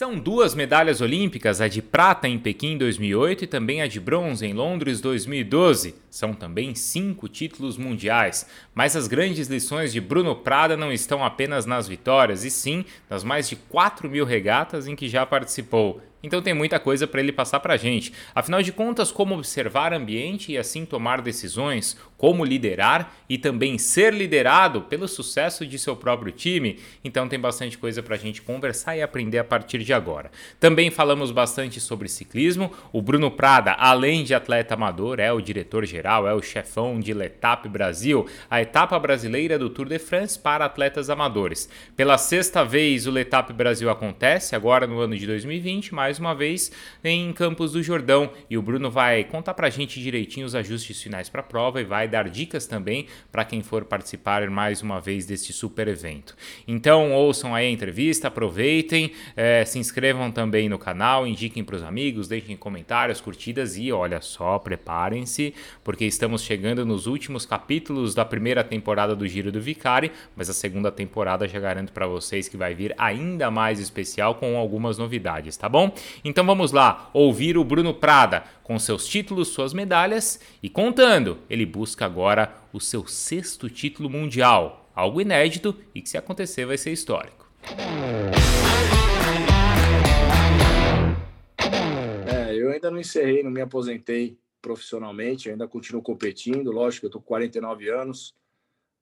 São duas medalhas olímpicas, a de prata em Pequim 2008 e também a de bronze em Londres 2012. São também cinco títulos mundiais. Mas as grandes lições de Bruno Prada não estão apenas nas vitórias, e sim nas mais de 4 mil regatas em que já participou. Então tem muita coisa para ele passar para a gente. Afinal de contas, como observar ambiente e assim tomar decisões, como liderar e também ser liderado pelo sucesso de seu próprio time. Então tem bastante coisa para a gente conversar e aprender a partir de agora. Também falamos bastante sobre ciclismo. O Bruno Prada, além de atleta amador, é o diretor-geral, é o chefão de Letap Brasil, a etapa brasileira do Tour de France para atletas amadores. Pela sexta vez o Letap Brasil acontece, agora no ano de 2020, mais uma vez em Campos do Jordão. E o Bruno vai contar para a gente direitinho os ajustes finais para a prova e vai dar dicas também para quem for participar mais uma vez deste super evento. Então ouçam aí a entrevista, aproveitem, é, se inscrevam também no canal, indiquem para os amigos, deixem comentários, curtidas e olha só, preparem-se, porque estamos chegando nos últimos capítulos da primeira temporada do Giro do Vicari, mas a segunda temporada já garanto para vocês que vai vir ainda mais especial com algumas novidades, tá bom? Então vamos lá, ouvir o Bruno Prada com seus títulos, suas medalhas e contando, ele busca agora o seu sexto título mundial, algo inédito e que se acontecer vai ser histórico. É, eu ainda não encerrei, não me aposentei profissionalmente, ainda continuo competindo, lógico, eu estou com 49 anos,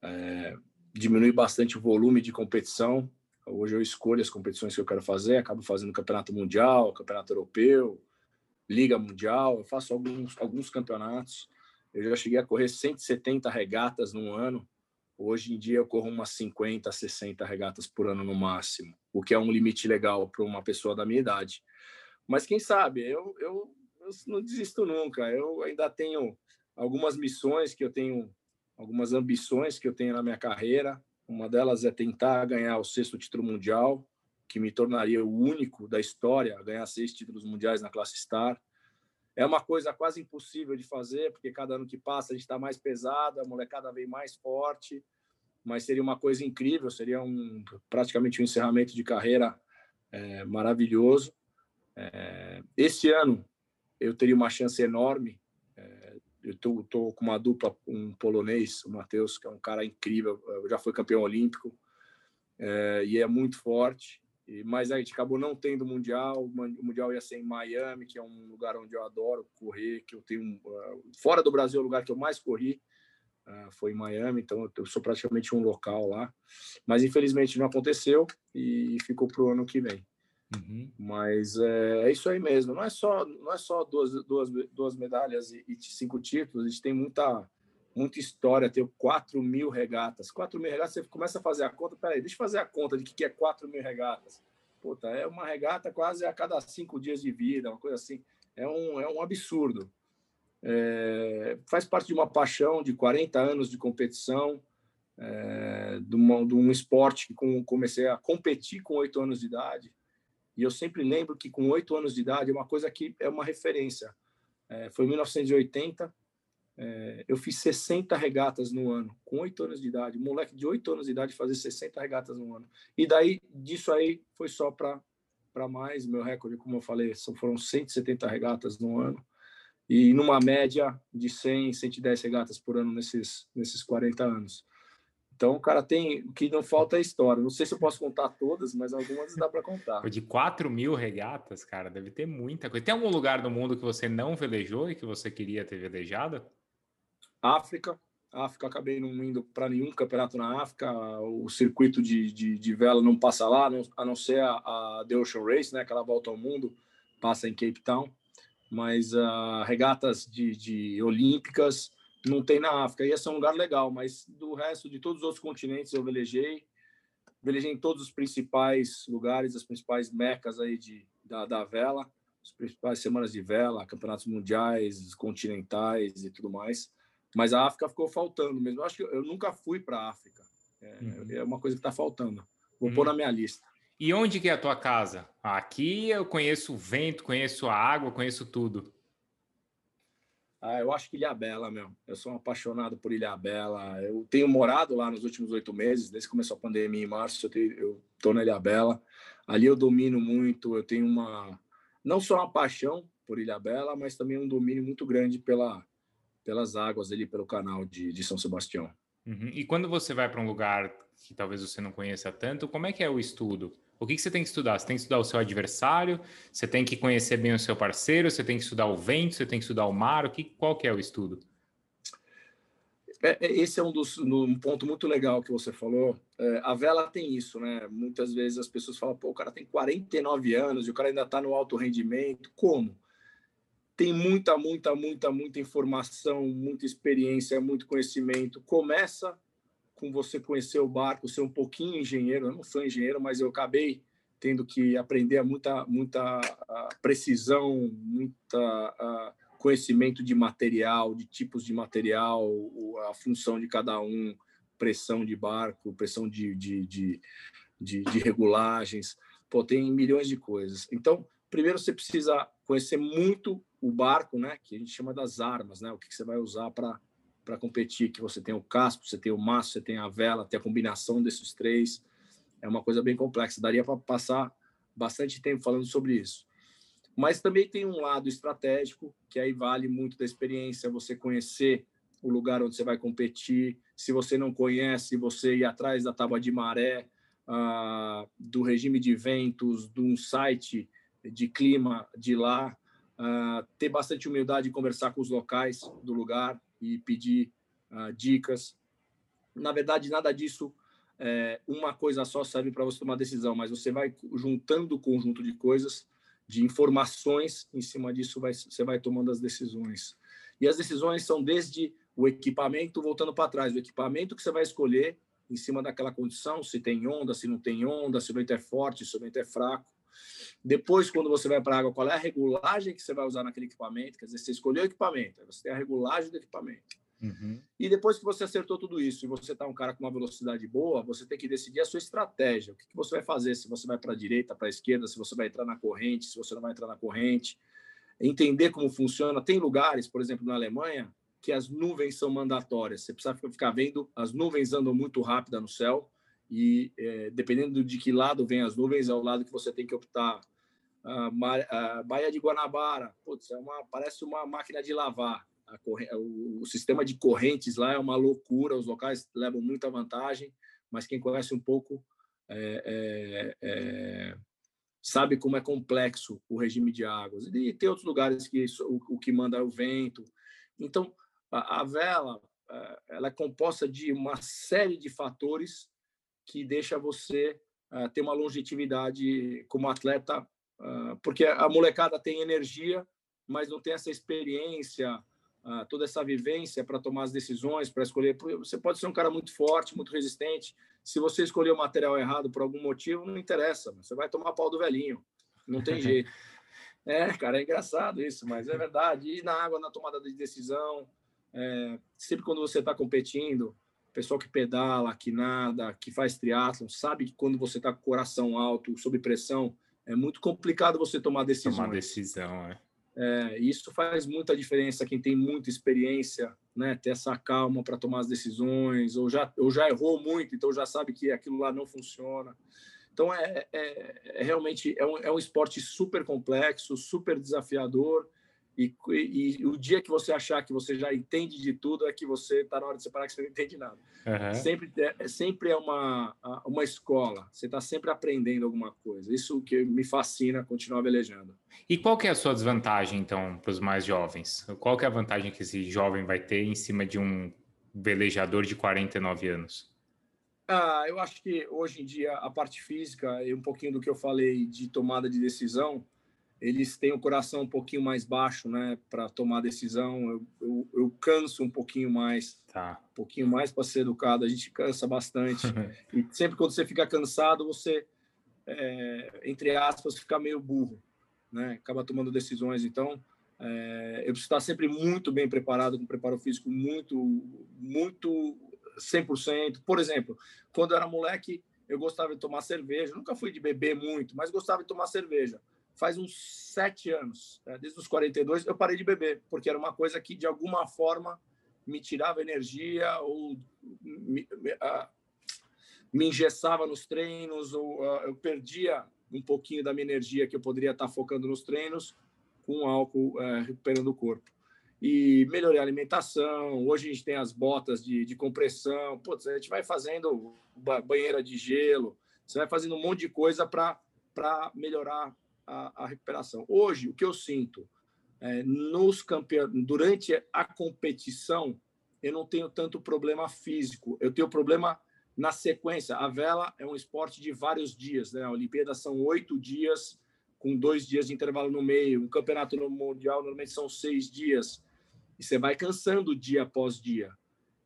é, diminui bastante o volume de competição, hoje eu escolho as competições que eu quero fazer, acabo fazendo campeonato mundial, campeonato europeu, liga mundial, eu faço alguns, alguns campeonatos, eu já cheguei a correr 170 regatas no ano. Hoje em dia eu corro umas 50, 60 regatas por ano no máximo, o que é um limite legal para uma pessoa da minha idade. Mas quem sabe, eu, eu, eu não desisto nunca. Eu ainda tenho algumas missões que eu tenho, algumas ambições que eu tenho na minha carreira. Uma delas é tentar ganhar o sexto título mundial, que me tornaria o único da história a ganhar seis títulos mundiais na classe Star. É uma coisa quase impossível de fazer, porque cada ano que passa a gente está mais pesado, a molecada vem mais forte, mas seria uma coisa incrível, seria um, praticamente um encerramento de carreira é, maravilhoso. É, esse ano eu teria uma chance enorme. É, eu estou com uma dupla, um polonês, o Matheus, que é um cara incrível, já foi campeão olímpico é, e é muito forte mas a gente acabou não tendo mundial. O mundial ia ser em Miami, que é um lugar onde eu adoro correr, que eu tenho uh, fora do Brasil, é o lugar que eu mais corri uh, foi em Miami, então eu sou praticamente um local lá. Mas infelizmente não aconteceu e ficou para o ano que vem. Uhum. Mas é, é, isso aí mesmo. Não é só não é só duas, duas, duas medalhas e, e cinco títulos. A gente tem muita muita história, tenho 4 mil regatas. 4 mil regatas, você começa a fazer a conta, peraí, deixa eu fazer a conta de que é 4 mil regatas. Puta, é uma regata quase a cada cinco dias de vida, uma coisa assim. É um, é um absurdo. É, faz parte de uma paixão de 40 anos de competição, é, de, uma, de, um esporte que com, comecei a competir com oito anos de idade. E eu sempre lembro que com oito anos de idade é uma coisa que é uma referência. É, foi em 1980, é, eu fiz 60 regatas no ano, com 8 anos de idade. Moleque de 8 anos de idade fazer 60 regatas no ano. E daí, disso aí, foi só para mais. Meu recorde, como eu falei, foram 170 regatas no ano. E numa média de 100, 110 regatas por ano nesses, nesses 40 anos. Então, o cara tem. O que não falta é história. Não sei se eu posso contar todas, mas algumas dá para contar. De 4 mil regatas, cara, deve ter muita coisa. Tem algum lugar do mundo que você não velejou e que você queria ter velejado? África. África, acabei não indo para nenhum campeonato na África. O circuito de, de, de vela não passa lá, a não ser a, a The Ocean Race, né? Aquela volta ao mundo, passa em Cape Town. Mas uh, regatas de, de olímpicas não tem na África. Ia ser um lugar legal, mas do resto de todos os outros continentes eu velejei. Velejei em todos os principais lugares, as principais mecas aí de, da, da vela, as principais semanas de vela, campeonatos mundiais, continentais e tudo mais. Mas a África ficou faltando mesmo. Eu acho que eu nunca fui para a África. É, uhum. é, uma coisa que está faltando. Vou uhum. pôr na minha lista. E onde que é a tua casa? Aqui eu conheço o vento, conheço a água, conheço tudo. Ah, eu acho que Ilha Bela, meu. Eu sou um apaixonado por Ilha Bela. Eu tenho morado lá nos últimos oito meses, desde que começou a pandemia em março, eu, tenho, eu tô na Ilha Bela. ali eu domino muito, eu tenho uma não só uma paixão por Ilha Bela, mas também um domínio muito grande pela, pelas águas ali, pelo canal de, de São Sebastião. Uhum. E quando você vai para um lugar que talvez você não conheça tanto, como é que é o estudo? O que, que, você tem que estudar? Você tem que estudar o seu adversário, você tem que conhecer bem o seu parceiro, você tem que estudar o vento, você tem que estudar o mar, o que, qual que é o estudo? É, é, esse é um, dos, um ponto muito legal que você falou. É, a vela tem isso, né? Muitas vezes as pessoas falam, pô, o cara tem 49 anos e o cara ainda está no alto rendimento. Como? Tem muita, muita, muita, muita informação, muita experiência, muito conhecimento. Começa com você conhecer o barco, ser um pouquinho engenheiro. Eu não sou engenheiro, mas eu acabei tendo que aprender muita, muita precisão, muita conhecimento de material, de tipos de material, a função de cada um, pressão de barco, pressão de, de, de, de, de regulagens. Pô, tem milhões de coisas. Então, primeiro você precisa conhecer muito o barco, né, que a gente chama das armas, né, o que, que você vai usar para para competir, que você tem o casco, você tem o maço, você tem a vela, tem a combinação desses três. É uma coisa bem complexa. Daria para passar bastante tempo falando sobre isso. Mas também tem um lado estratégico, que aí vale muito da experiência, você conhecer o lugar onde você vai competir. Se você não conhece, você ir atrás da tábua de maré, uh, do regime de ventos, de um site de clima de lá, uh, ter bastante humildade e conversar com os locais do lugar e pedir uh, dicas. Na verdade, nada disso, é, uma coisa só serve para você tomar decisão, mas você vai juntando o conjunto de coisas, de informações, em cima disso vai, você vai tomando as decisões. E as decisões são desde o equipamento, voltando para trás, o equipamento que você vai escolher em cima daquela condição, se tem onda, se não tem onda, se o vento é forte, se o vento é fraco. Depois, quando você vai para a água, qual é a regulagem que você vai usar naquele equipamento? Quer dizer, você escolheu o equipamento, você tem a regulagem do equipamento. Uhum. E depois que você acertou tudo isso e você está um cara com uma velocidade boa, você tem que decidir a sua estratégia. O que, que você vai fazer? Se você vai para a direita, para a esquerda, se você vai entrar na corrente, se você não vai entrar na corrente. Entender como funciona. Tem lugares, por exemplo, na Alemanha, que as nuvens são mandatórias. Você precisa ficar vendo, as nuvens andam muito rápida no céu e é, dependendo de que lado vem as nuvens, é o lado que você tem que optar. A, a Baía de Guanabara, putz, é uma, parece uma máquina de lavar. o, o, sistema de correntes lá é uma loucura, os locais levam muita vantagem, mas quem conhece um pouco é, é, é sabe como é complexo o regime de águas. E tem outros lugares que o, o, que manda é o vento. Então, a, a vela é, ela é composta de uma série de fatores que deixa você uh, ter uma longevidade como atleta, uh, porque a molecada tem energia, mas não tem essa experiência, uh, toda essa vivência para tomar as decisões, para escolher. Você pode ser um cara muito forte, muito resistente. Se você escolher o material errado por algum motivo, não interessa, você vai tomar pau do velhinho, não tem jeito. É, cara, é engraçado isso, mas é verdade. E na água, na tomada de decisão, é, sempre quando você está competindo, pessoal que pedala, que nada, que faz triatlon, sabe que quando você está com o coração alto, sob pressão, é muito complicado você tomar decisão. Tomar decisão, é. é. Isso faz muita diferença. Quem tem muita experiência, né, ter essa calma para tomar as decisões, ou já, ou já errou muito, então já sabe que aquilo lá não funciona. Então, é, é, é realmente é um, é um esporte super complexo, super desafiador, e, e, e, o dia que você achar que você já entende de tudo é que você está na hora de separar que você não entende nada. Uhum. Sempre, é, sempre é uma, uma escola. Você está sempre aprendendo alguma coisa. Isso que me fascina continuar velejando. E qual que é a sua desvantagem, então, para os mais jovens? Qual que é a vantagem que esse jovem vai ter em cima de um velejador de 49 anos? Ah, eu acho que hoje em dia a parte física e um pouquinho do que eu falei de tomada de decisão eles têm o coração um pouquinho mais baixo, né, para tomar decisão. Eu, eu, eu, canso um pouquinho mais, tá. um pouquinho mais para ser educado. A gente cansa bastante. e sempre quando você fica cansado, você, é, entre aspas, fica meio burro, né? Acaba tomando decisões. Então, é, eu preciso estar sempre muito bem preparado, com preparo físico muito, muito 100%. Por exemplo, quando eu era moleque, eu gostava de tomar cerveja. nunca fui de beber muito, mas gostava de tomar cerveja faz uns sete anos, né? desde os 42, eu parei de beber, porque era uma coisa que, de alguma forma, me tirava energia ou me, me, uh, me engessava nos treinos, ou uh, eu perdia um pouquinho da minha energia que eu poderia estar focando nos treinos com álcool é, recuperando o corpo. E melhorei a alimentação. Hoje a gente tem as botas de, de compressão. Putz, a gente vai fazendo banheira de gelo. Você vai fazendo um monte de coisa para melhorar a, a, recuperação. Hoje, o que eu sinto é, nos campeon... durante a competição, eu não tenho tanto problema físico. Eu tenho problema na sequência. A vela é um esporte de vários dias. Né? A Olimpíada são oito dias, com dois dias de intervalo no meio. Um campeonato mundial normalmente são seis dias. E você vai cansando dia após dia.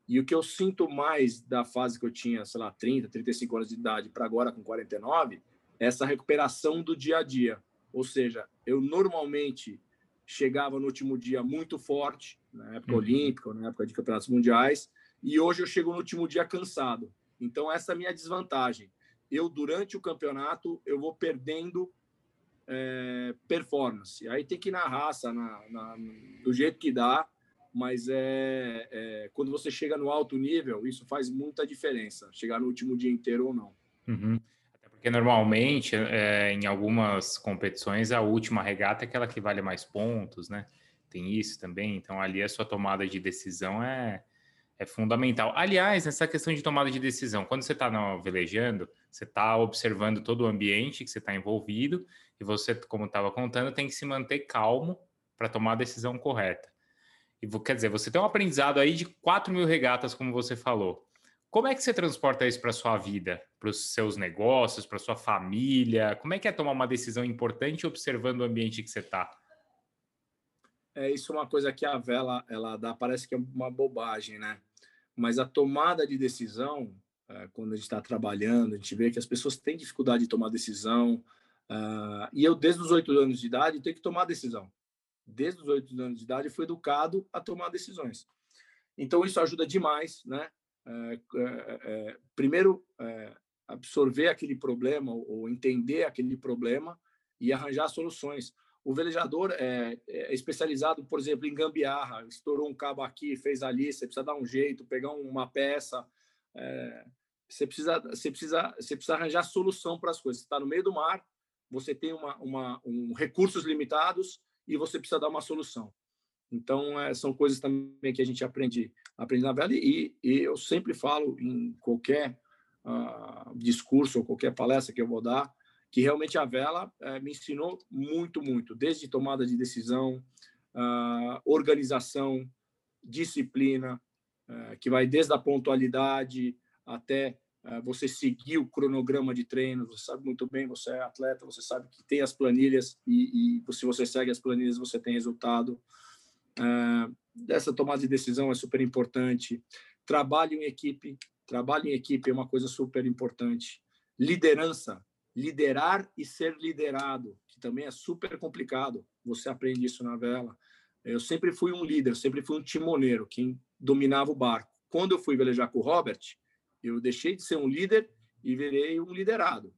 E o que eu sinto mais da fase que eu tinha, sei lá, 30, 35 anos de idade para agora com 49, é essa recuperação do dia a dia. Ou seja, eu normalmente chegava no último dia muito forte, na época uhum. olímpica, na época de campeonatos mundiais, e hoje eu chego no último dia cansado. Então essa é a minha desvantagem. Eu durante o campeonato eu vou perdendo é, performance. Aí tem que ir na raça, na, na, do jeito que dá, mas é, é, quando você chega no alto nível, isso faz muita diferença. Chegar no último dia inteiro ou não. Uhum. Porque normalmente, é, em algumas competições, a última regata é aquela que vale mais pontos, né? Tem isso também. Então, ali a sua tomada de decisão é, é fundamental. Aliás, nessa questão de tomada de decisão, quando você está velejando, você está observando todo o ambiente que você está envolvido e você, como estava contando, tem que se manter calmo para tomar a decisão correta. E quer dizer, você tem um aprendizado aí de 4 mil regatas, como você falou. Como é que você transporta isso para sua vida, para os seus negócios, para sua família? Como é que é tomar uma decisão importante observando o ambiente que você está? É isso é uma coisa que a vela ela dá, parece que é uma bobagem, né? Mas a tomada de decisão, é, quando a gente está trabalhando, a gente vê que as pessoas têm dificuldade de tomar decisão. Uh, e eu, desde os oito anos de idade, tenho que tomar decisão. Desde os oito anos de idade, fui educado a tomar decisões. Então, isso ajuda demais, né? É, é, é, primeiro absorver aquele problema ou entender aquele problema e arranjar soluções. O velejador é, especializado, por exemplo, em gambiarra. Estourou um cabo aqui, fez ali. Você precisa dar um jeito, pegar uma peça. É, você precisa, você precisa, você precisa arranjar solução para as coisas. Você está no meio do mar, você tem uma, uma, um recursos limitados e você precisa dar uma solução. Então, é, são coisas também que a gente aprende, aprende na vela. E, e eu sempre falo em qualquer uh, discurso ou qualquer palestra que eu vou dar, que realmente a vela uh, me ensinou muito, muito, desde tomada de decisão, uh, organização, disciplina, eh, que vai desde a pontualidade até você seguir o cronograma de treinos, você sabe muito bem, você é atleta, você sabe que tem as planilhas e, e se você segue as planilhas, você tem resultado. Essa tomada de decisão é super importante. Trabalho em equipe, trabalho em equipe é uma coisa super importante. Liderança, liderar e ser liderado, que também é super complicado. Você aprende isso na vela. Eu sempre fui um líder, sempre fui um timoneiro, quem dominava o barco. Quando eu fui velejar com o Robert, eu deixei de ser um líder e virei um liderado.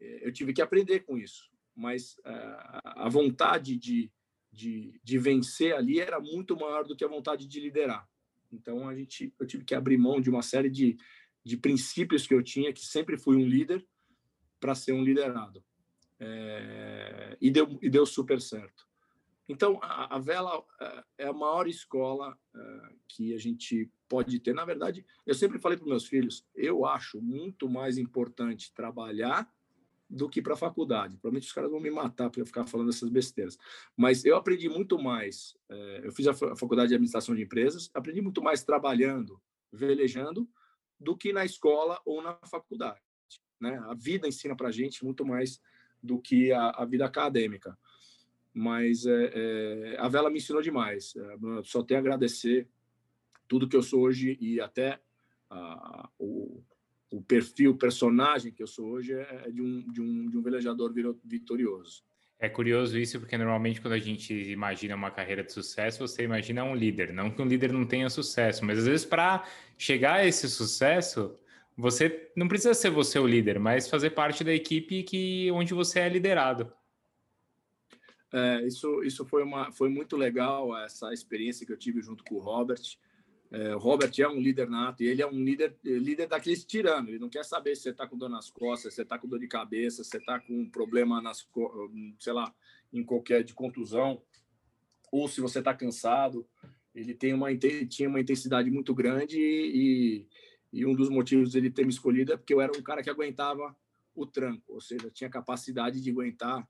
É, eu tive que aprender com isso, mas uh, a vontade de de, de vencer ali era muito maior do que a vontade de liderar. Então a gente, eu tive que abrir mão de uma série de, de princípios que eu tinha, que sempre fui um líder, para ser um liderado. É, e, deu, e deu super certo. Então, a, a vela é, é a maior escola é, que a gente pode ter. Na verdade, eu sempre falei para meus filhos: eu acho muito mais importante trabalhar do que para a faculdade. Provavelmente os caras vão me matar para eu ficar falando essas besteiras. Mas eu aprendi muito mais. É, eu fiz a faculdade de administração de empresas, aprendi muito mais trabalhando, velejando, do que na escola ou na faculdade. Né? A vida ensina para a gente muito mais do que a, a vida acadêmica. Mas é, é, a vela me ensinou demais. Só tenho a agradecer tudo que eu sou hoje e até a, o, o perfil, o personagem que eu sou hoje é, é de um, de um, de um velejador vitorioso. É curioso isso, porque normalmente quando a gente imagina uma carreira de sucesso, você imagina um líder. Não que um líder não tenha sucesso, mas às vezes para chegar a esse sucesso, você não precisa ser você o líder, mas fazer parte da equipe que onde você é liderado. É, isso isso foi, uma, foi muito legal, essa experiência que eu tive junto com o Robert. É, o Robert é um líder nato e ele é um líder, líder daqueles tirando. Ele não quer saber se você está com dor nas costas, se você está com dor de cabeça, se você está com um problema nas, sei lá, em qualquer de contusão, ou se você está cansado. Ele tem uma, tinha uma intensidade muito grande e, e um dos motivos dele ter me escolhido é porque eu era um cara que aguentava o tranco, ou seja, tinha capacidade de aguentar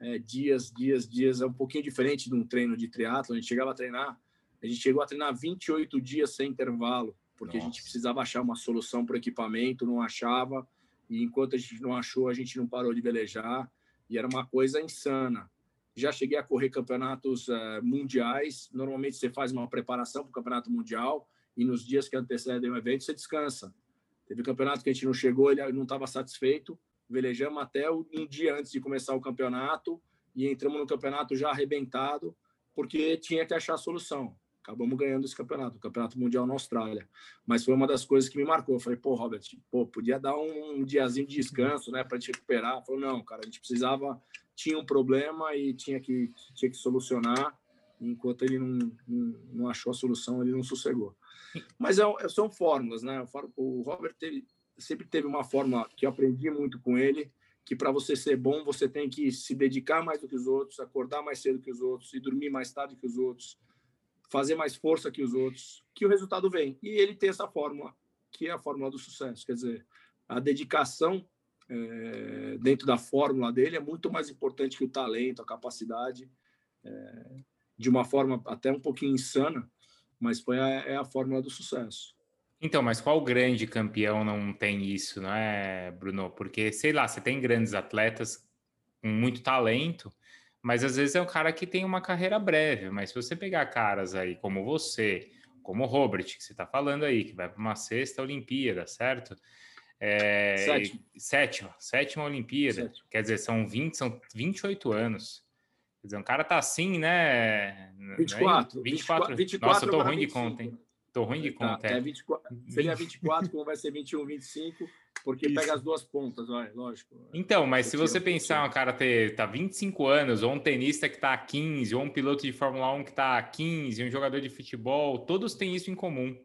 é, dias, dias, dias. É um pouquinho diferente de um treino de triatlo. A gente chegava a treinar a gente chegou a treinar 28 dias sem intervalo, porque Nossa. a gente precisava achar uma solução para o equipamento, não achava. E enquanto a gente não achou, a gente não parou de velejar. E era uma coisa insana. Já cheguei a correr campeonatos uh, mundiais. Normalmente você faz uma preparação para o campeonato mundial e nos dias que antecedem o evento você descansa. Teve campeonato que a gente não chegou, ele não estava satisfeito. Velejamos até um dia antes de começar o campeonato e entramos no campeonato já arrebentado, porque tinha que achar a solução acabamos ganhando esse campeonato, o campeonato mundial na Austrália. Mas foi uma das coisas que me marcou. Eu falei, pô, Robert, pô, podia dar um diazinho de descanso, né, para te recuperar. Falou, não, cara, a gente precisava, tinha um problema e tinha que tinha que solucionar. Enquanto ele não, não, não achou a solução, ele não sossegou. Mas é, é são fórmulas, né? O Robert teve, sempre teve uma fórmula que eu aprendi muito com ele, que para você ser bom, você tem que se dedicar mais do que os outros, acordar mais cedo que os outros e dormir mais tarde que os outros fazer mais força que os outros, que o resultado vem. E ele tem essa fórmula, que é a fórmula do sucesso. Quer dizer, a dedicação é, dentro da fórmula dele é muito mais importante que o talento, a capacidade, é, de uma forma até um pouquinho insana, mas foi a, é a fórmula do sucesso. Então, mas qual grande campeão não tem isso, não é, Bruno? Porque, sei lá, você tem grandes atletas com muito talento, mas às vezes é um cara que tem uma carreira breve. Mas se você pegar caras aí como você, como o Robert, que você está falando aí, que vai para uma sexta Olimpíada, certo? É, sétima. sétima. Sétima Olimpíada. Sétima. Quer dizer, são 20, são 28 anos. Quer dizer, um cara tá assim, né? 24. 24. 24 Nossa, eu tô ruim 25. de conta, hein? Tô ruim de tá, conta. É, é 24, seria 24, como vai ser 21, 25. Porque Isso. pega as duas pontas, vai, lógico. Então, mas se você pensar um cara ter tá 25 anos, ou um tenista que tá há 15, ou um piloto de Fórmula 1 que tá há 15, um jogador de futebol, todos têm isso em comum.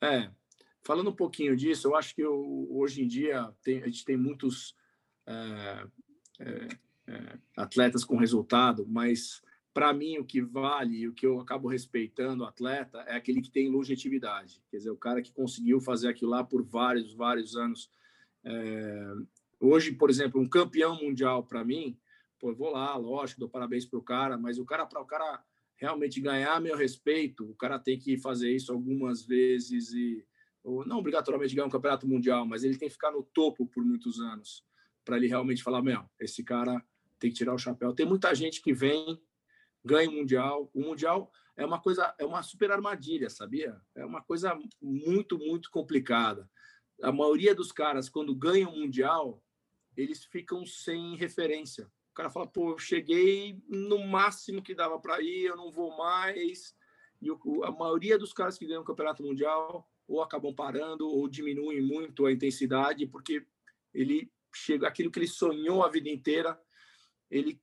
É, falando um pouquinho disso, eu acho que eu, hoje em dia tem, a gente tem muitos é, é, é, atletas com resultado, mas para mim, o que vale, o que eu acabo respeitando o atleta é aquele que tem longevidade. Quer dizer, o cara que conseguiu fazer aquilo lá por vários, vários anos. É... Hoje, por exemplo, um campeão mundial para mim, pô, vou lá, lógico, dou parabéns para o cara, mas o cara, para o cara realmente ganhar meu respeito, o cara tem que fazer isso algumas vezes e não obrigatoriamente ganhar um campeonato mundial, mas ele tem que ficar no topo por muitos anos para ele realmente falar, meu, esse cara tem que tirar o chapéu. Tem muita gente que vem ganha o Mundial. O Mundial é uma coisa, é uma super armadilha, sabia? É uma coisa muito, muito complicada. A maioria dos caras, quando ganham o Mundial, eles ficam sem referência. O cara fala, pô, eu cheguei no máximo que dava para ir, eu não vou mais. E o, a maioria dos caras que ganham o Campeonato Mundial ou acabam parando ou diminuem muito a intensidade, porque ele chega aquilo que ele sonhou a vida inteira, ele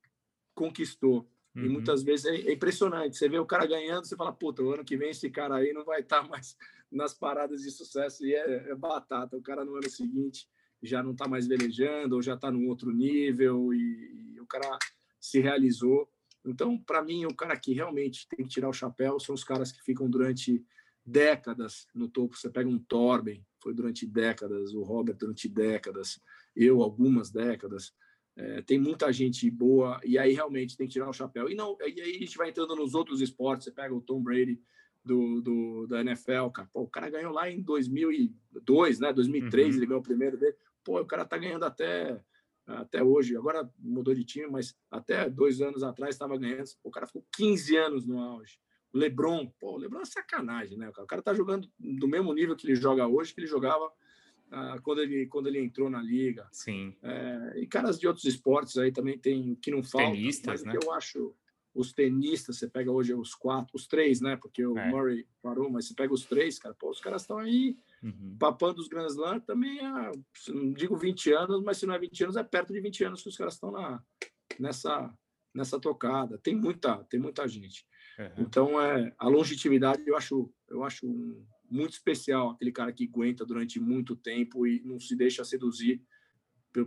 conquistou. Uhum. E muitas vezes é, é, impressionante. Você vê o cara ganhando, você fala, puta, o ano que vem esse cara aí não vai estar tá mais nas paradas de sucesso. E é, é batata. O cara no ano seguinte já não está mais velejando, ou já está num outro nível, e, e o cara se realizou. Então, para mim, o cara que realmente tem que tirar o chapéu são os caras que ficam durante décadas no topo. Você pega um Torben, foi durante décadas, o Robert durante décadas, eu algumas décadas. É, tem muita gente boa e aí realmente tem que tirar o chapéu. E não, e aí a gente vai entrando nos outros esportes. Você pega o Tom Brady do, do da NFL, cara. Pô, o cara ganhou lá em 2002, né? 2003 uhum. ele ganhou o primeiro dele. Pô, o cara tá ganhando até até hoje. Agora mudou de time, mas até dois anos atrás estava ganhando. O cara ficou 15 anos no auge. O LeBron, pô, o LeBron é sacanagem, né? O cara tá jogando do mesmo nível que ele joga hoje, que ele jogava ah, quando, ele, quando ele entrou na liga. Sim. É, e caras de outros esportes aí também tem que não faltam. Tenistas, né? eu acho os tenistas, você pega hoje os quatro, os três, né? Porque o é. Murray parou, mas você pega os três, cara, pô, os caras estão aí uhum. papando os Grand Slam também há, não digo 20 anos, mas se não é 20 anos, é perto de 20 anos que os caras estão na, nessa, nessa tocada. Tem muita, tem muita gente. Uhum. Então, é, a longevidade eu acho, eu acho um, muito especial, aquele cara que aguenta durante muito tempo e não se deixa seduzir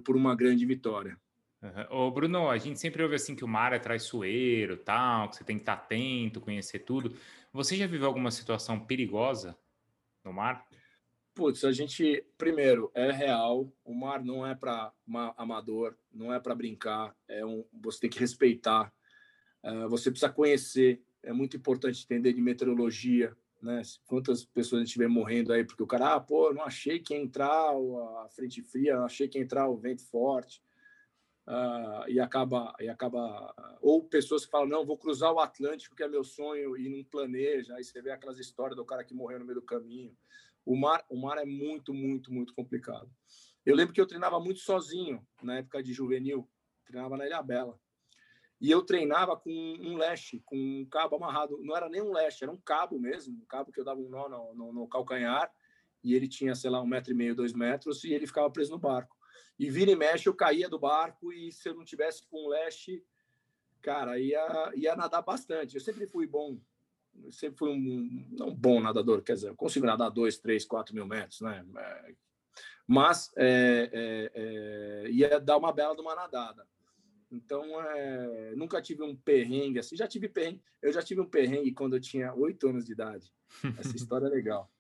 por, uma grande vitória. Uhum. Ô, Bruno, a gente sempre ouve assim que o mar é traiçoeiro, tal, que você tem que estar atento, conhecer tudo. Você já viveu alguma situação perigosa no mar? Putz, a gente, primeiro, é real. O mar não é para amador, não é para brincar. É um, você tem que respeitar. Uh, você precisa conhecer. É muito importante entender de meteorologia, né? Quantas pessoas vê morrendo aí porque o cara, ah, pô, não achei que ia entrar a frente fria, não achei que ia entrar o vento forte. Uh, e acaba e acaba ou pessoas que falam não vou cruzar o Atlântico que é meu sonho e não planeja aí você vê aquelas histórias do cara que morreu no meio do caminho o mar, o mar é muito, muito, muito complicado. Eu lembro que eu treinava muito sozinho na época de juvenil, treinava na Ilha Bela. E eu treinava com um leste, com um cabo amarrado. Não era nem um leste, era um cabo mesmo, um cabo que eu dava um nó no, no, no calcanhar e ele tinha, sei lá, um metro e meio, dois metros, e ele ficava preso no barco. E vira e mexe, eu caía do barco, e se eu não tivesse com o leste, cara, ia, ia nadar bastante. Eu sempre fui bom sempre fui um não bom nadador, quer dizer, eu consigo nadar dois, três, quatro mil metros, né? Mas é, é, é, ia dar uma bela de uma nadada. Então, é, nunca tive um perrengue assim. Já tive perrengue. Eu já tive um perrengue quando eu tinha oito anos de idade. Essa história é legal.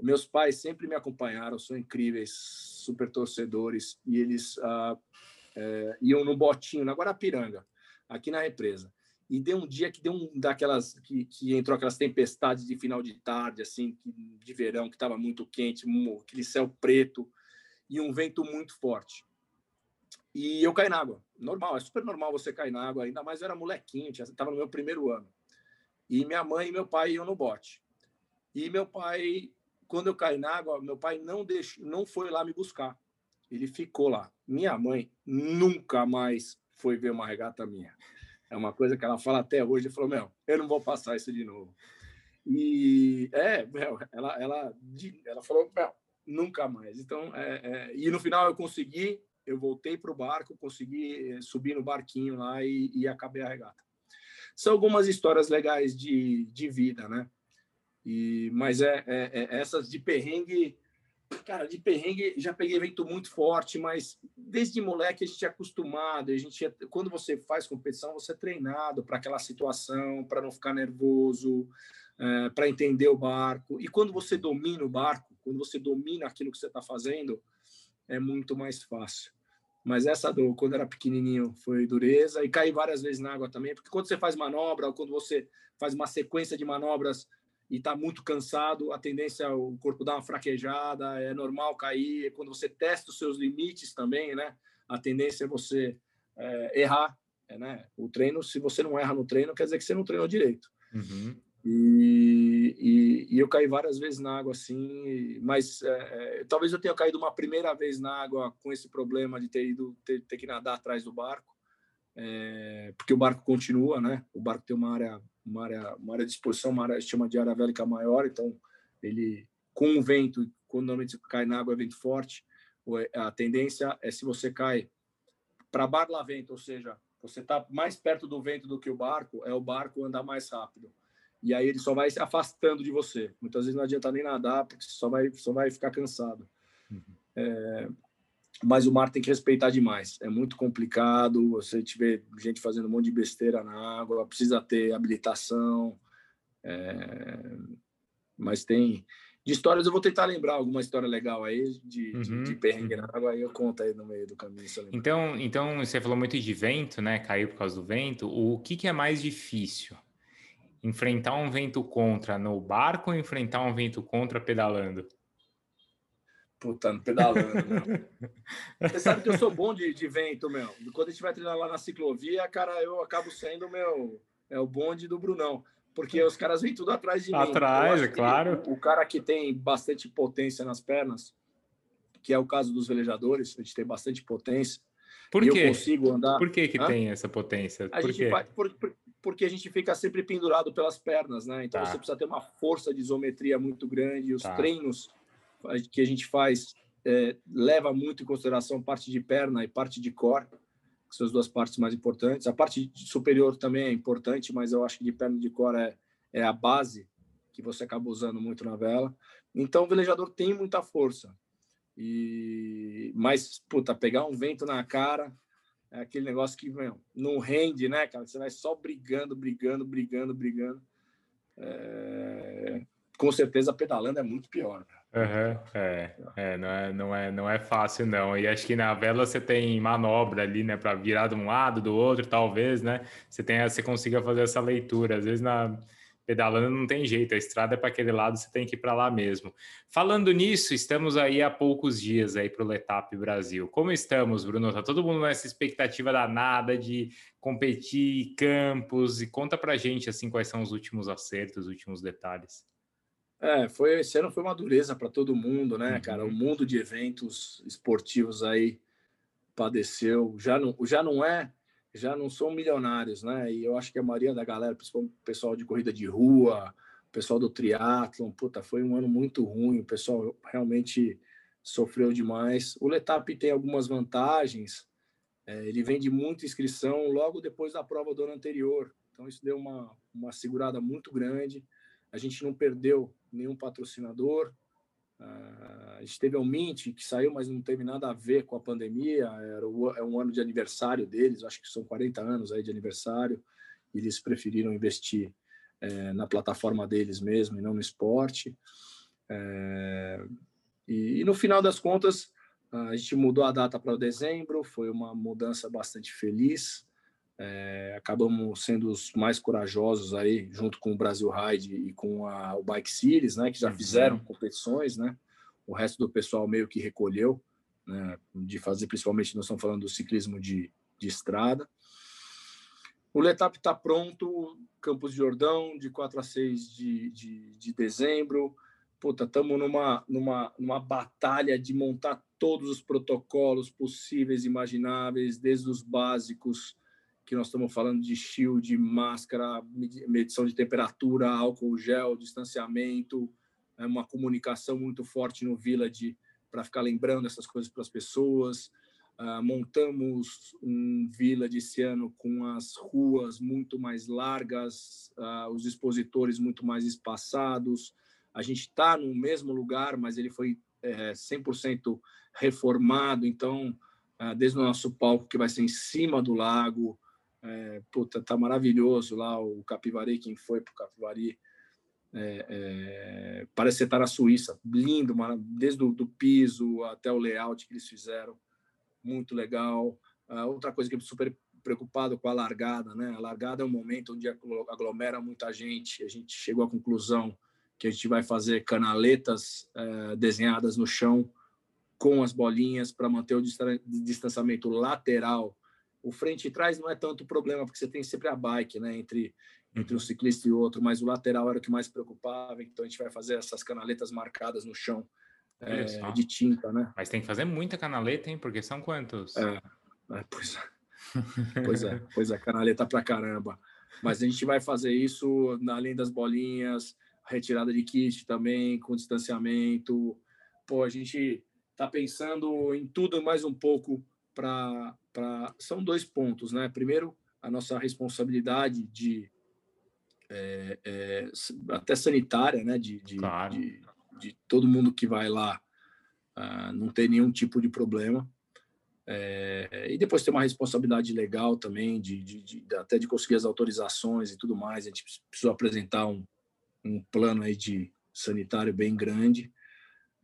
Meus pais sempre me acompanharam, são incríveis, super torcedores, e eles ah, é, iam no botinho, na Guarapiranga, aqui na represa e deu um dia que deu um daquelas que, que entrou aquelas tempestades de final de tarde assim de verão que estava muito quente aquele céu preto e um vento muito forte e eu caí na água normal é super normal você cair na água ainda mais eu era molequinho estava no meu primeiro ano e minha mãe e meu pai iam no bote e meu pai quando eu caí na água meu pai não deixou não foi lá me buscar ele ficou lá minha mãe nunca mais foi ver uma regata minha é uma coisa que ela fala até hoje. Falou, meu, eu não vou passar isso de novo. E é, meu, ela, ela, ela falou, meu, nunca mais. Então, é, é, e no final eu consegui, eu voltei para o barco, consegui eh, subir no barquinho lá e, e acabei a regata. São algumas histórias legais de, de vida, né? E, mas é, é, é essas de perrengue cara, de perrengue já peguei vento muito forte, mas desde moleque a gente é acostumado, a gente é, quando você faz competição, você é treinado para aquela situação, para não ficar nervoso, é, para entender o barco. E quando você domina o barco, quando você domina aquilo que você está fazendo, é muito mais fácil. Mas essa do quando era pequenininho foi dureza e caí várias vezes na água também, porque quando você faz manobra, ou quando você faz uma sequência de manobras e está muito cansado, a tendência é o corpo dar uma fraquejada, é normal cair. Quando você testa os seus limites também, né? A tendência é você é, errar, é, né? O treino, se você não erra no treino, quer dizer que você não treinou direito. Uhum. E, e, e, eu caí várias vezes na água assim, mas é, é, talvez eu tenha caído uma primeira vez na água com esse problema de ter ido ter, ter que nadar atrás do barco, é, porque o barco continua, né? O barco tem uma área uma área, uma área de exposição, uma área chama de área vélica maior, então ele com o vento, quando normalmente cai na água é vento forte, a tendência é se você cai para barlavento, ou seja, você está mais perto do vento do que o barco, é o barco andar mais rápido. E aí ele só vai se afastando de você. Muitas vezes não adianta nem nadar, porque você só vai, só vai ficar cansado. Uhum. É, mas o mar tem que respeitar demais. É muito complicado. Você tiver gente fazendo um monte de besteira na água, precisa ter habilitação. É... Mas tem. De histórias, eu vou tentar lembrar alguma história legal aí de, uhum. de, de perrengue na água, aí eu conto aí no meio do caminho. Então, então, você falou muito de vento, né? Caiu por causa do vento. O que, que é mais difícil? Enfrentar um vento contra no barco ou enfrentar um vento contra pedalando? Puta, pedalando. Você sabe que eu sou bom de, de vento, meu. Quando a gente vai treinar lá na ciclovia, cara, eu acabo sendo meu. É o bonde do Brunão. Porque os caras vêm tudo atrás de mim. Atrás, é claro. O, o, cara que tem bastante potência nas pernas, que é o caso dos velejadores, a gente tem bastante potência. Por quê? Eu consigo andar. Por que, que tem essa potência? A por gente vai, por, por, porque a gente fica sempre pendurado pelas pernas, né? Então tá. você precisa ter uma força de isometria muito grande. Os tá. treinos que a gente faz é, leva muito em consideração parte de perna e parte de core, que são as duas partes mais importantes. A parte superior também é importante, mas eu acho que de perna de cor é, é a base que você acaba usando muito na vela. Então, o velejador tem muita força. E mas puta, pegar um vento na cara é aquele negócio que meu, não rende, né, cara? Você vai só brigando, brigando, brigando, brigando. É... Com certeza pedalando é muito pior. Uhum, é, é, não é, não é, não é fácil não. E acho que na vela você tem manobra ali, né, para virar de um lado, do outro, talvez, né? Você tem, você consiga fazer essa leitura. Às vezes na pedalando não tem jeito, a estrada é para aquele lado, você tem que ir para lá mesmo. Falando nisso, estamos aí há poucos dias aí para o Letap Brasil. Como estamos, Bruno? Tá todo mundo nessa expectativa danada de competir campos e conta para gente assim quais são os últimos acertos, os últimos detalhes. É, foi esse ano foi uma dureza para todo mundo, né, uhum. cara? O mundo de eventos esportivos aí padeceu. Já não, já não é já não são milionários, né? E eu acho que a maioria da galera, principalmente o pessoal de corrida de rua, o pessoal do triatlon, puta, foi um ano muito ruim, o pessoal realmente sofreu demais. O Letap tem algumas vantagens, é, ele vende muita inscrição logo depois da prova do ano anterior, então isso deu uma, uma segurada muito grande. A gente não perdeu nenhum patrocinador, Uh, a gente teve o Mint, que saiu, mas não teve nada a ver com a pandemia. Era o, é um ano de aniversário deles, acho que são 40 anos aí de aniversário. E eles preferiram investir é, na plataforma deles mesmo e não no esporte. É, e, e, no final das contas, a gente mudou a data para dezembro, foi uma mudança bastante feliz. É, acabamos sendo os mais corajosos aí, junto com o Brasil Ride e com a, o Bike Series, né, que já uhum. fizeram competições, né? O resto do pessoal meio que recolheu, né, de fazer, principalmente nós estamos falando do ciclismo de, de estrada. O Letap está pronto, Campos de Jordão, de 4 a 6 de, de, de dezembro. Puta, estamos numa, numa, numa batalha de montar todos os protocolos possíveis, imagináveis, desde os básicos, que nós estamos falando de shield, máscara, medição de temperatura, álcool gel, distanciamento, é uma comunicação muito forte no Village para ficar lembrando essas coisas para as pessoas. Uh, montamos um Village esse ano com as ruas muito mais largas, uh, os expositores muito mais espaçados. A gente está no mesmo lugar, mas ele foi é, 100% reformado, então, uh, desde o nosso palco, que vai ser em cima do lago, é, puta, tá maravilhoso lá o Capivari, quem foi para o Capivari. É, é, parece que tá na Suíça, lindo, desde o do piso até o layout que eles fizeram, muito legal. Ah, outra coisa que eu super preocupado com a largada, né? A largada é um momento onde aglomera muita gente. A gente chegou à conclusão que a gente vai fazer canaletas é, desenhadas no chão com as bolinhas para manter o distanciamento lateral o frente e trás não é tanto problema, porque você tem sempre a bike, né, entre, entre um uhum. ciclista e outro, mas o lateral era o que mais preocupava, então a gente vai fazer essas canaletas marcadas no chão é, de tinta, né? Mas tem que fazer muita canaleta, hein, porque são quantos? É, é pois é. pois é, pois é, canaleta pra caramba. Mas a gente vai fazer isso além das bolinhas, retirada de kit também, com distanciamento. Pô, a gente tá pensando em tudo mais um pouco para são dois pontos, né? Primeiro, a nossa responsabilidade de é, é, até sanitária, né? De, de, claro. de, de, todo mundo que vai lá uh, não ter nenhum tipo de problema. É, e depois tem uma responsabilidade legal também, de, de, de, até de conseguir as autorizações e tudo mais. A gente precisa apresentar um, um plano aí de sanitário bem grande.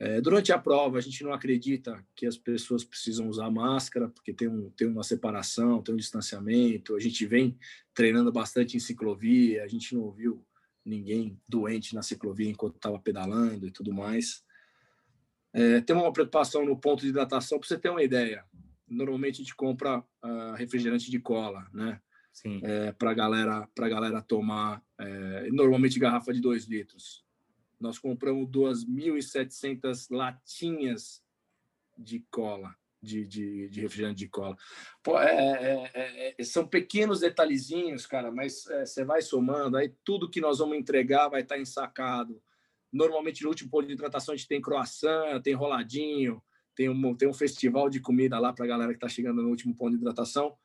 É, durante a prova, a gente não acredita que as pessoas precisam usar máscara, porque tem, um, tem uma separação, tem um distanciamento. A gente vem treinando bastante em ciclovia, a gente não ouviu ninguém doente na ciclovia enquanto estava pedalando e tudo mais. É, tem uma preocupação no ponto de hidratação, para você ter uma ideia. Normalmente a gente compra uh, refrigerante de cola, né? Sim. É, para galera, a galera tomar, é, normalmente garrafa de 2 litros nós compramos 2.700 latinhas de cola, de, de, de, refrigerante de cola. Pô, é, é, é, é são pequenos detalhezinhos, cara, mas é, você vai somando, aí tudo que nós vamos entregar vai estar ensacado. Normalmente no último ponto de hidratação a gente tem croissant, tem roladinho, tem um, tem um festival de comida lá para a galera que está chegando no último ponto de hidratação.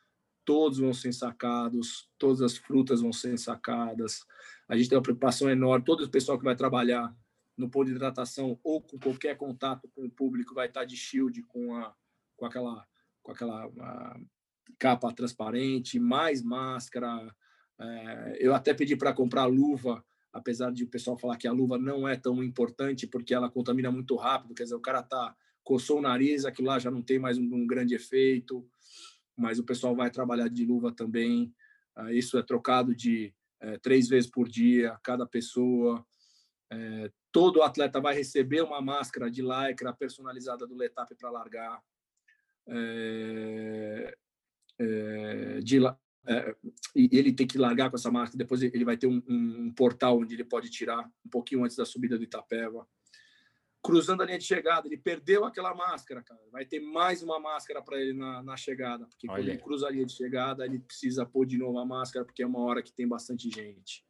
todos vão ser sacados, todas as frutas vão ser sacadas. A gente tem uma preocupação enorme, todo o pessoal que vai trabalhar no ponto de hidratação ou com qualquer contato com o público vai estar de shield com, a, com aquela, com aquela capa transparente, mais máscara. É, eu até pedi para comprar luva, apesar de o pessoal falar que a luva não é tão importante porque ela contamina muito rápido, quer dizer, o cara tá coçou o nariz, aquilo lá já não tem mais um, um grande efeito, mas o pessoal vai trabalhar de luva também. Uh, isso é trocado de é, três vezes por dia, cada pessoa. É, todo atleta vai receber uma máscara de lycra personalizada do Letap para largar. É, é, de, é, e ele tem que largar com essa máscara. Depois ele vai ter um, um, portal onde ele pode tirar um pouquinho antes da subida do Itapeva. Cruzando a linha de chegada, ele perdeu aquela máscara, cara. Vai ter mais uma máscara para ele na, na, chegada, porque Olha. quando ele cruza a linha de chegada, ele precisa pôr de novo a máscara, porque é uma hora que tem bastante gente.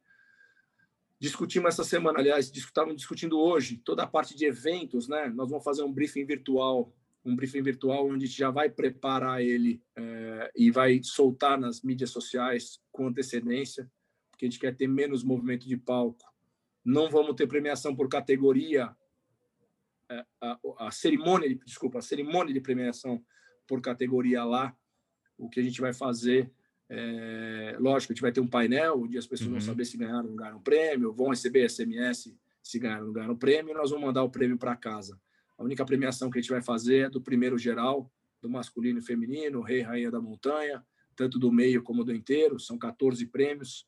Discutimos essa semana, aliás, estávamos discutindo hoje toda a parte de eventos, né? Nós vamos fazer um briefing virtual um briefing virtual onde a gente já vai preparar ele é, e vai soltar nas mídias sociais com antecedência, porque a gente quer ter menos movimento de palco. Não vamos ter premiação por categoria, a, a, cerimônia, de, desculpa, a cerimônia de premiação por categoria lá. O que a gente vai fazer, é, lógico, a gente vai ter um painel onde as pessoas uhum. vão saber se ganharam ou não ganharam prêmio, vão receber SMS se ganharam ou não ganharam prêmio, e nós vamos mandar o prêmio para casa. A única premiação que a gente vai fazer é do primeiro geral, do masculino e feminino, rei e rainha da montanha, tanto do meio como do inteiro, são 14 prêmios,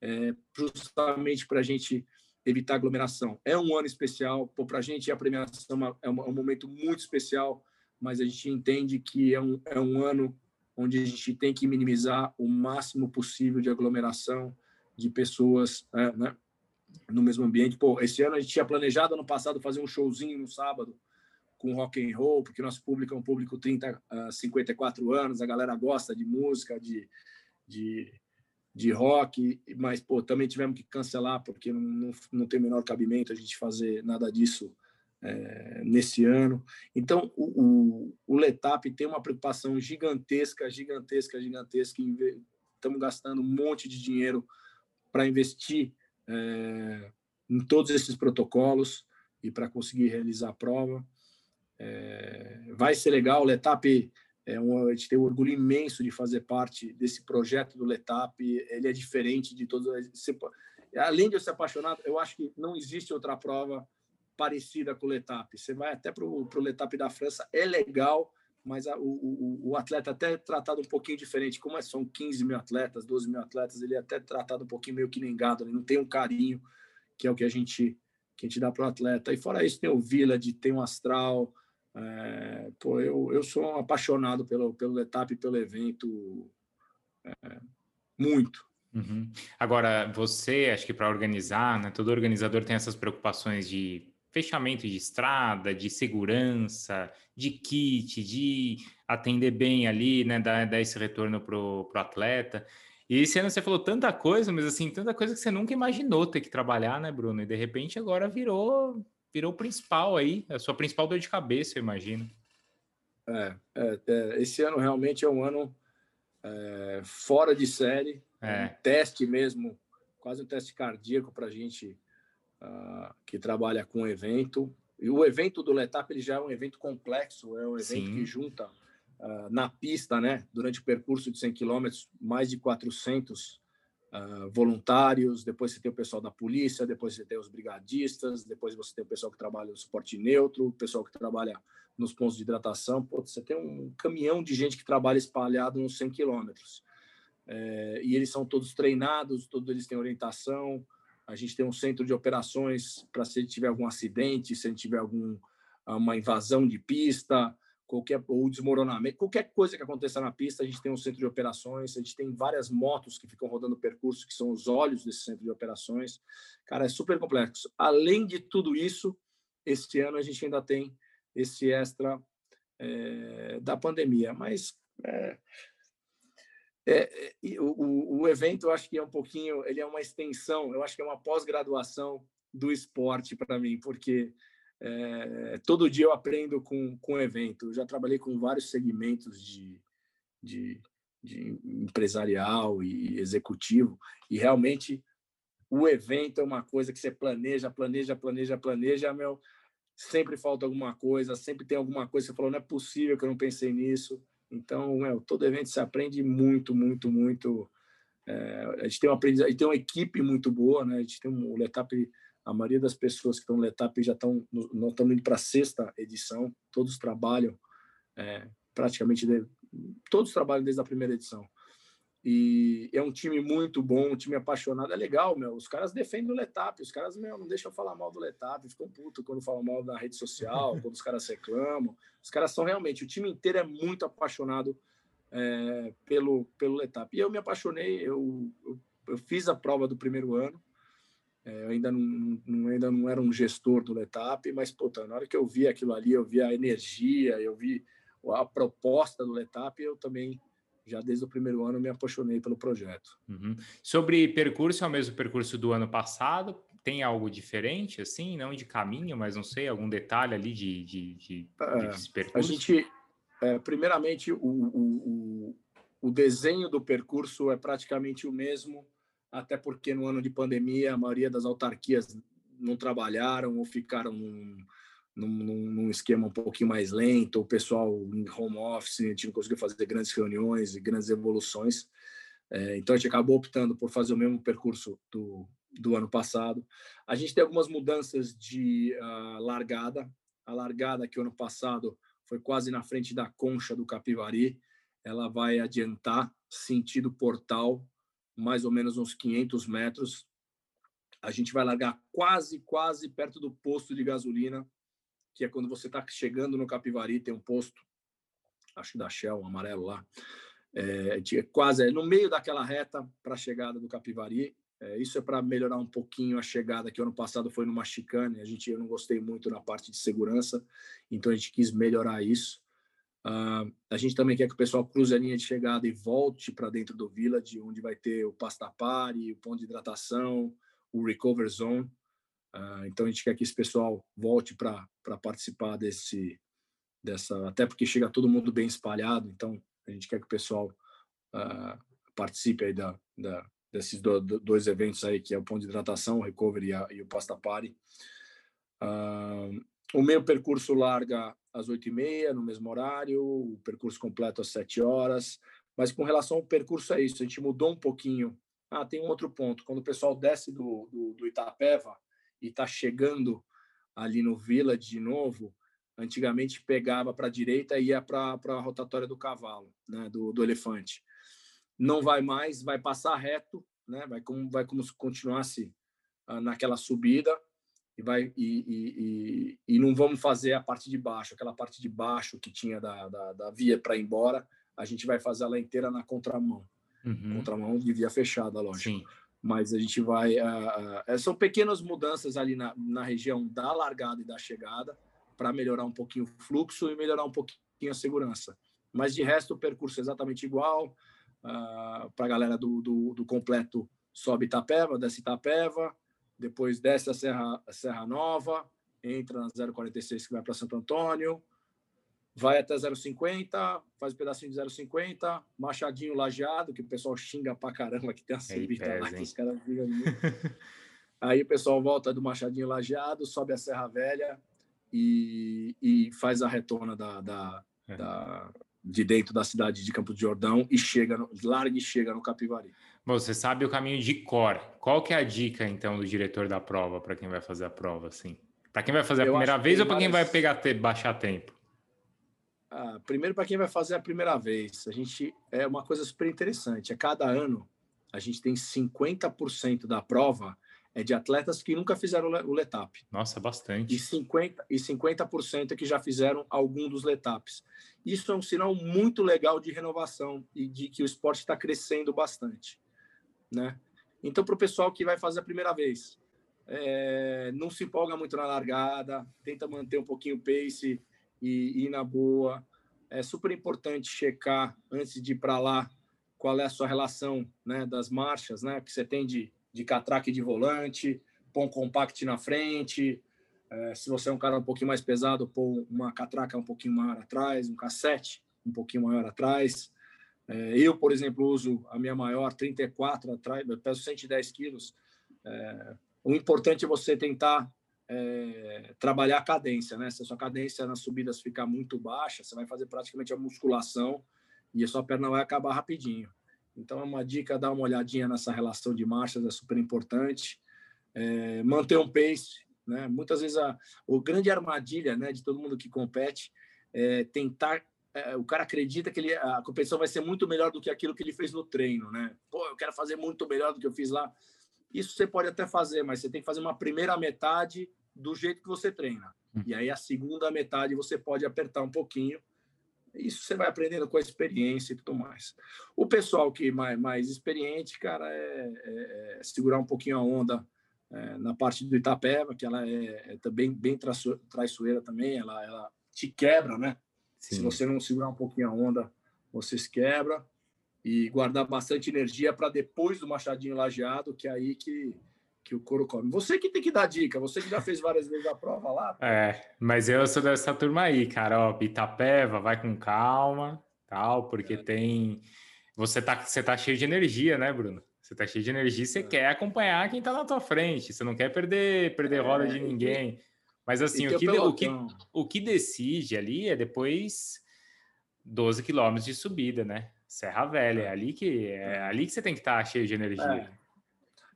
é, justamente para a gente evitar aglomeração. É um ano especial, para a gente a premiação é, é um, é um, momento muito especial, mas a gente entende que é um, é um ano onde a gente tem que minimizar o máximo possível de aglomeração de pessoas é, né, no mesmo ambiente. Pô, esse ano a gente tinha planejado ano passado fazer um showzinho no sábado com rock and roll, porque nosso público é um público 30 a 54 anos, a galera gosta de música, de, de, de rock, mas pô, também tivemos que cancelar porque não, não, não tem o menor cabimento a gente fazer nada disso é, nesse ano. Então, o, o, o Letap tem uma preocupação gigantesca, gigantesca, gigantesca. Estamos gastando um monte de dinheiro para investir é, em todos esses protocolos e para conseguir realizar a prova. É, vai ser legal, o Letap é a gente tem um orgulho imenso de fazer parte desse projeto do Letap, ele é diferente de todos. Além de eu ser apaixonado, eu acho que não existe outra prova parecida com o Letap. Você vai até para o Letap da França, é legal, mas a, o, o, atleta até é tratado um pouquinho diferente. Como é, são 15 mil atletas, 12 mil atletas, ele é até tratado um pouquinho meio que nem gado, ele não tem um carinho, que é o que a gente, que a gente dá para o atleta. E fora isso, tem o Village, tem o Astral. É, pô, eu, eu sou um apaixonado pelo, pelo etapa e pelo evento, é, muito. Uhum. Agora, você, acho que para organizar, né, todo organizador tem essas preocupações de fechamento de estrada, de segurança, de kit, de atender bem ali, né, dar, dar esse retorno pro, pro atleta. E esse ano você falou tanta coisa, mas assim, tanta coisa que você nunca imaginou ter que trabalhar, né, Bruno? E de repente agora virou virou o principal aí, a sua principal dor de cabeça, eu imagino. É, é, é esse ano realmente é um ano é, fora de série, é. um teste mesmo, quase um teste cardíaco para a gente uh, que trabalha com evento. E o evento do Letap ele já é um evento complexo, é um evento Sim. que junta uh, na pista, né, durante o percurso de 100 quilômetros, mais de 400 uh, voluntários. Depois você tem o pessoal da polícia, depois você tem os brigadistas, depois você tem o pessoal que trabalha no suporte neutro, o pessoal que trabalha nos pontos de hidratação. Pô, você tem um caminhão de gente que trabalha espalhado nos 100 quilômetros. É, e eles são todos treinados, todos eles têm orientação, a gente tem um centro de operações para se tiver algum acidente, se tiver alguma invasão de pista, qualquer ou desmoronamento, qualquer coisa que aconteça na pista, a gente tem um centro de operações, a gente tem várias motos que ficam rodando o percurso, que são os olhos desse centro de operações. Cara, é super complexo. Além de tudo isso, este ano a gente ainda tem esse extra é, da pandemia, mas é, é, o, o evento, eu acho que é um pouquinho, ele é uma extensão, eu acho que é uma pós-graduação do esporte para mim, porque é, todo dia eu aprendo com, com evento. Eu já trabalhei com vários segmentos de, de, de empresarial e executivo, e realmente o evento é uma coisa que você planeja, planeja, planeja, planeja, meu, sempre falta alguma coisa, sempre tem alguma coisa você falou, não é possível que eu não pensei nisso. Então, meu, todo evento se aprende muito, muito, muito. É, a gente tem uma aprendizagem, tem uma equipe muito boa, né? A gente tem um, o Letap, a maioria das pessoas que estão no Letap já estão, não estão indo para a sexta edição, todos trabalham é, praticamente, de, todos trabalham desde a primeira edição. E é um time muito bom, um time apaixonado. É legal, meu. Os caras defendem o Letap, os caras meu, não deixam falar mal do Letap, ficam putos quando falam mal na rede social, quando os caras reclamam. Os caras são realmente, o time inteiro é muito apaixonado é, pelo, pelo Letap. E eu me apaixonei, eu, eu, eu fiz a prova do primeiro ano, eu ainda não, não, ainda não era um gestor do Letap, mas puta, na hora que eu vi aquilo ali, eu vi a energia, eu vi a proposta do Letap, eu também já desde o primeiro ano me apaixonei pelo projeto. Uhum. Sobre percurso, é o mesmo percurso do ano passado? Tem algo diferente, assim? Não de caminho, mas não sei, algum detalhe ali de, de, de, é, de percurso? A gente, é, primeiramente, o, o, o, desenho do percurso é praticamente o mesmo, até porque no ano de pandemia a maioria das autarquias não trabalharam ou ficaram num, num, num, esquema um pouquinho mais lento, o pessoal em home office, a gente não conseguiu fazer grandes reuniões e grandes evoluções. É, então a gente acabou optando por fazer o mesmo percurso do, do ano passado. A gente tem algumas mudanças de uh, largada. A largada que o ano passado foi quase na frente da concha do Capivari, ela vai adiantar sentido portal, mais ou menos uns 500 metros. A gente vai largar quase, quase perto do posto de gasolina que é quando você está chegando no Capivari, tem um posto, acho da Shell, um amarelo lá, é, quase é no meio daquela reta para a chegada do Capivari. É, isso é para melhorar um pouquinho a chegada, que ano passado foi numa chicane, a gente eu não gostei muito na parte de segurança, então a gente quis melhorar isso. Uh, a gente também quer que o pessoal cruze a linha de chegada e volte para dentro do village, onde vai ter o pastapari, o ponto de hidratação, o recover zone. Uh, então a gente quer que esse pessoal volte para participar desse dessa até porque chega todo mundo bem espalhado então a gente quer que o pessoal uh, participe aí da, da desses do, do, dois eventos aí que é o ponto de hidratação o recovery e, a, e o pasta uh, o meu percurso larga às oito e meia no mesmo horário o percurso completo às sete horas. Mas com relação ao percurso é isso a gente mudou um pouquinho. Ah tem um outro ponto quando o pessoal desce do, do, do Itapeva e está chegando ali no Village de novo, antigamente pegava para a direita e ia para a rotatória do cavalo, né, do, do elefante. Não vai mais, vai passar reto, né, vai como vai como se continuasse uh, naquela subida e vai e, e, e, e, não vamos fazer a parte de baixo, aquela parte de baixo que tinha da, da, da via para ir embora, a gente vai fazer ela inteira na contramão. Uhum. Contramão de via fechada, lógico. Sim mas a gente vai. Uh, uh, são pequenas mudanças ali na, na região da largada e da chegada para melhorar um pouquinho o fluxo e melhorar um pouquinho a segurança. Mas de resto, o percurso é exatamente igual. Uh, ah, para a galera do, do, do, completo, sobe Itapeva, desce Itapeva, depois desce a Serra, a Serra Nova, entra na 046 que vai para Santo Antônio, vai até 0,50, faz um pedacinho de 0,50, machadinho lajeado, que o pessoal xinga pra caramba, que tem a subida lá, que os caras Aí o pessoal volta do machadinho lajeado, sobe a Serra Velha e, e faz a retona da, da, é. da, de dentro da cidade de Campo de Jordão e chega, no, larga e chega no Capivari. Bom, você sabe o caminho de cor. Qual que é a dica, então, do diretor da prova para quem vai fazer a prova, assim? Para quem vai fazer a Eu primeira vez ou para quem vai pegar baixar tempo? Ah, primeiro, para quem vai fazer a primeira vez, a gente é uma coisa super interessante. A cada ano, a gente tem 50% da prova é de atletas que nunca fizeram o letap. Nossa, bastante. E 50%, e 50 é que já fizeram algum dos letaps. Isso é um sinal muito legal de renovação e de que o esporte está crescendo bastante. Né? Então, para o pessoal que vai fazer a primeira vez, é, não se empolga muito na largada, tenta manter um pouquinho o pace e ir na boa. É super importante checar antes de ir para lá qual é a sua relação né, das marchas, né, que você tem de, de catraque de volante, pôr um compact na frente. É, se você é um cara um pouquinho mais pesado, pôr uma catraca um pouquinho maior atrás, um cassete um pouquinho maior atrás. É, eu, por exemplo, uso a minha maior 34, atrás, eu peso 110 quilos. É, o importante é você tentar é, trabalhar a cadência, né? Se a sua cadência nas subidas ficar muito baixa, você vai fazer praticamente a musculação e a sua perna vai acabar rapidinho. Então, é uma dica, dar uma olhadinha nessa relação de marchas, é super importante. É, manter um pace, né? Muitas vezes a, o grande armadilha né, de todo mundo que compete é tentar é, o cara acredita que ele, a competição vai ser muito melhor do que aquilo que ele fez no treino, né? Pô, eu quero fazer muito melhor do que eu fiz lá. Isso você pode até fazer, mas você tem que fazer uma primeira metade do jeito que você treina. Hum. E aí a segunda metade você pode apertar um pouquinho. Isso você vai aprendendo com a experiência e tudo mais. O pessoal que mais, mais experiente, cara, é, é, é segurar um pouquinho a onda é, na parte do Itapeva, que ela é, é também bem traiçoeira também, ela, ela te quebra, né? Sim. Se você não segurar um pouquinho a onda, você se quebra. E guardar bastante energia para depois do machadinho lajeado, que é aí que, que o couro come. Você que tem que dar dica, você que já fez várias vezes a prova lá. É, mas eu sou dessa turma aí, cara. Ó, Itapeva, vai com calma, tal, porque é. tem. Você tá, você tá cheio de energia, né, Bruno? Você tá cheio de energia, você é. quer acompanhar quem tá na tua frente. Você não quer perder, perder é, roda de ninguém. Mas assim, o que, o, que, o que decide ali é depois 12 quilômetros de subida, né? Serra Velha, é ali que, é ali que você tem que estar tá cheio de energia.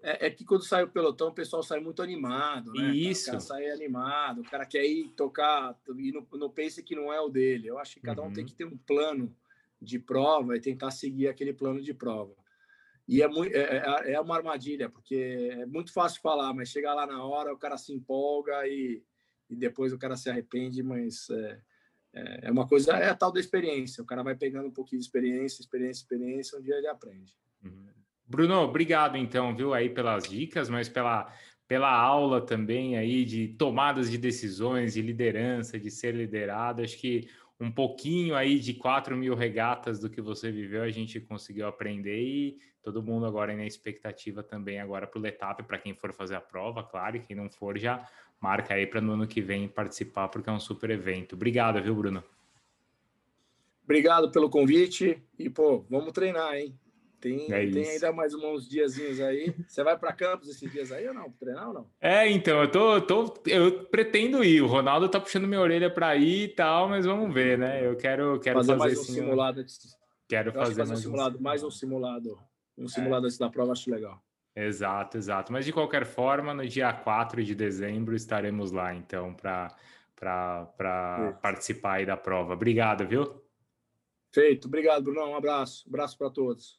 É. é. que quando sai o pelotão, o pessoal sai muito animado, né? Isso. O cara sai animado, o cara quer ir tocar, ir no, no pace que não é o dele. Eu acho que cada uhum. um tem uhum. que ter um plano de prova e tentar seguir aquele plano de prova. E é, muito, é, é, é uma armadilha, porque é muito fácil falar, mas chegar lá na hora, o cara se empolga e, e depois o cara se arrepende, mas é, é, é uma coisa, é a tal da experiência. O cara vai pegando um pouquinho de experiência, experiência, experiência, um dia ele aprende. Bruno, obrigado então, viu, aí pelas dicas, mas pela, pela aula também aí de tomadas de decisões, de liderança, de ser liderado. Acho que um pouquinho aí de 4 mil regatas do que você viveu, a gente conseguiu aprender e todo mundo agora na expectativa também agora para o Letap, para quem for fazer a prova, claro, e quem não for já marca aí para no ano que vem participar, porque é um super evento. Obrigado, viu, Bruno? Obrigado pelo convite e, pô, vamos treinar, hein? Tem, é tem ainda mais uns diazinhos aí. Você vai para Campos esses dias aí ou não? Treinar ou não? É, então, eu tô, tô eu pretendo ir. O Ronaldo tá puxando minha orelha para ir e tal, mas vamos ver, né? Eu quero, quero fazer, fazer mais um simulado. Quero fazer, fazer mais um simulado, mais um simulado, um simulado é. antes da prova, acho legal. Exato, exato. Mas de qualquer forma, no dia 4 de dezembro estaremos lá, então, para participar aí da prova. Obrigado, viu? Feito. Obrigado, Bruno. Um abraço. Um abraço para todos.